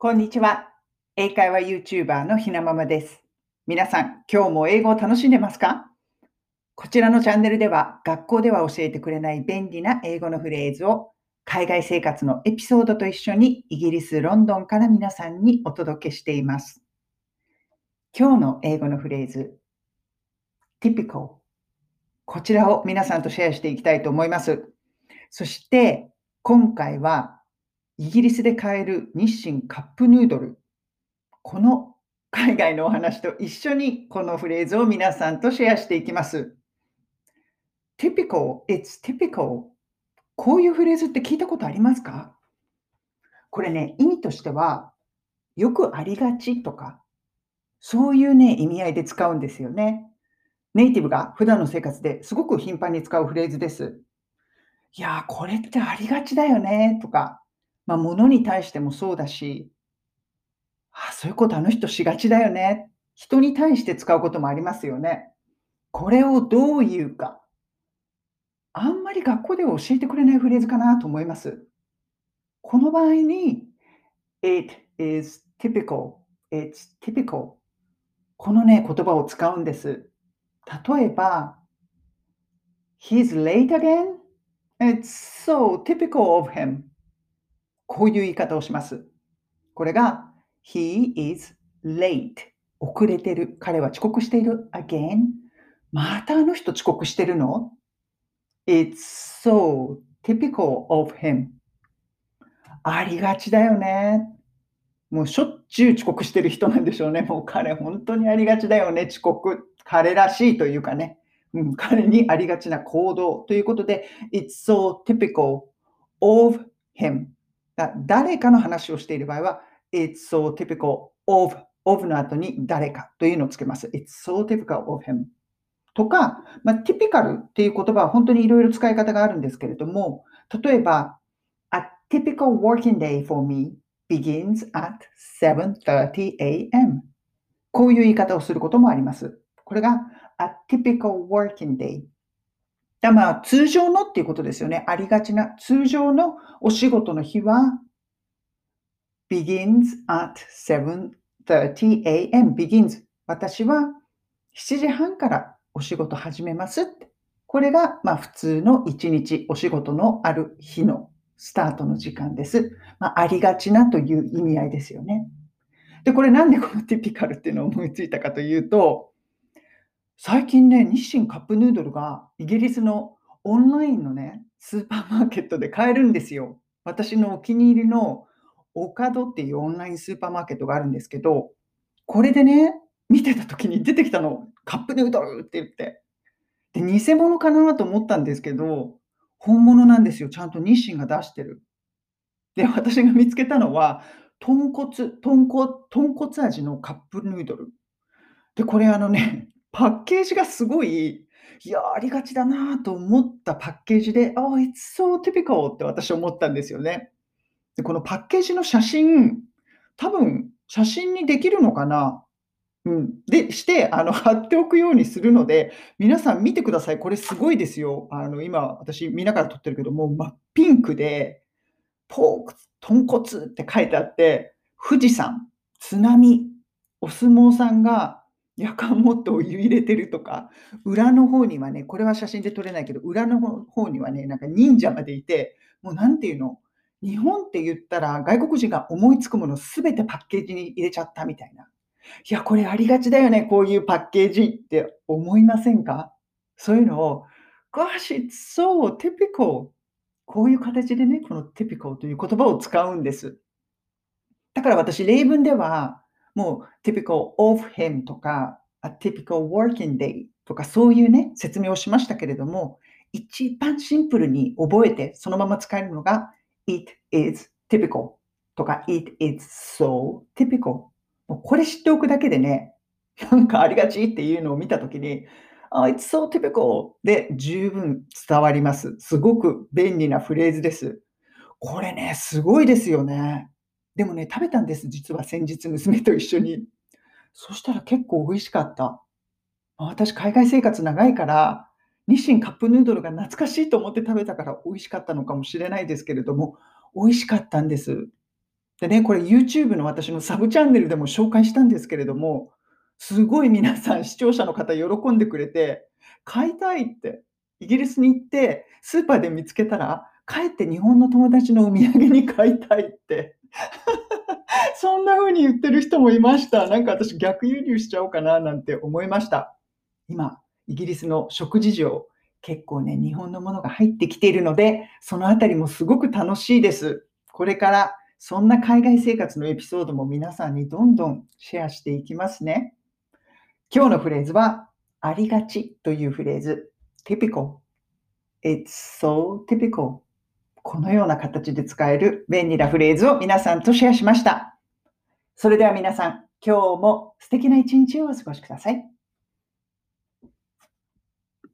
こんにちは。英会話 YouTuber のひなままです。皆さん、今日も英語を楽しんでますか？こちらのチャンネルでは、学校では教えてくれない便利な英語のフレーズを、海外生活のエピソードと一緒にイギリス・ロンドンから皆さんにお届けしています。今日の英語のフレーズ、typical。こちらを皆さんとシェアしていきたいと思います。そして、今回は、イギリスで買える日清カップヌードル。この海外のお話と一緒にこのフレーズを皆さんとシェアしていきます。typical, it's typical. こういうフレーズって聞いたことありますか？これね、意味としては、よくありがちとか、そういうね、意味合いで使うんですよね。ネイティブが普段の生活ですごく頻繁に使うフレーズです。いやー、これってありがちだよねとか、まあ、物に対してもそうだし、あ、そういうことあの人しがちだよね。人に対して使うこともありますよね。これをどう言うか。あんまり学校では教えてくれないフレーズかなと思います。この場合に、it is typical, it's typical. このね、言葉を使うんです。例えば、he's late again? It's so typical of him. こういう言い方をします。これが、He is late. 遅れてる。彼は遅刻している。Again. またあの人遅刻してるの ?It's so typical of him. ありがちだよね。もうしょっちゅう遅刻してる人なんでしょうね。もう彼本当にありがちだよね。遅刻。彼らしいというかね。うん、彼にありがちな行動ということで、It's so typical of him. だ誰かの話をしている場合は、It's so typical of, of の後に誰かというのをつけます。It's so typical of him. とか、まあ、typical っていう言葉は本当にいろいろ使い方があるんですけれども、例えば、A typical working day for me begins at 7.30 a.m. こういう言い方をすることもあります。これが A typical working day だまあ、通常のっていうことですよね。ありがちな。通常のお仕事の日は begins at 7.30 a.m. begins 私は7時半からお仕事始めます。これが、まあ、普通の一日お仕事のある日のスタートの時間です。まあ、ありがちなという意味合いですよね。で、これなんでこのティピカルっていうのを思いついたかというと、最近ね、日清カップヌードルがイギリスのオンラインのね、スーパーマーケットで買えるんですよ。私のお気に入りのオカドっていうオンラインスーパーマーケットがあるんですけど、これでね、見てた時に出てきたの、カップヌードルって言って。で、偽物かなと思ったんですけど、本物なんですよ。ちゃんと日清が出してる。で、私が見つけたのは、豚骨、豚骨、豚骨味のカップヌードル。で、これあのね、パッケージがすごい、いや、ありがちだなと思ったパッケージで、Oh, it's so typical って私思ったんですよね。で、このパッケージの写真、多分写真にできるのかな？うん。で、して、あの、貼っておくようにするので、皆さん見てください。これすごいですよ。あの、今、私見ながら撮ってるけど、もう真っピンクで、ポーク、豚骨って書いてあって、富士山、津波、お相撲さんがやかんもっとお湯入れてるとか、裏の方にはね、これは写真で撮れないけど、裏の方にはね、なんか忍者までいて、もうなんていうの、日本って言ったら外国人が思いつくものすべてパッケージに入れちゃったみたいな。いや、これありがちだよね、こういうパッケージって思いませんか？そういうのを、Gosh, it's so typical. こういう形でね、この typical という言葉を使うんです。だから私、例文では、もう typical of him とか、a typical working day とかそういうね、説明をしましたけれども、一番シンプルに覚えてそのまま使えるのが it is typical とか it is so typical もうこれ知っておくだけでね、なんかありがちっていうのを見たときに、あ、it's so typical で十分伝わります。すごく便利なフレーズです。これね、すごいですよね。でもね、食べたんです。実は先日娘と一緒に。そしたら結構美味しかった。私、海外生活長いから、日清カップヌードルが懐かしいと思って食べたから美味しかったのかもしれないですけれども、美味しかったんです。でね、これ YouTube の私のサブチャンネルでも紹介したんですけれども、すごい皆さん視聴者の方喜んでくれて、買いたいって、イギリスに行ってスーパーで見つけたら、かえって日本の友達のお土産に買いたいって。そんな風に言ってる人もいました。なんか私逆輸入しちゃおうかななんて思いました。今、イギリスの食事情、結構ね、日本のものが入ってきているので、そのあたりもすごく楽しいです。これからそんな海外生活のエピソードも皆さんにどんどんシェアしていきますね。今日のフレーズは、ありがちというフレーズ。typical. It's so typical. このような形で使える便利なフレーズを皆さんとシェアしました。それでは皆さん、今日も素敵な一日をお過ごしください。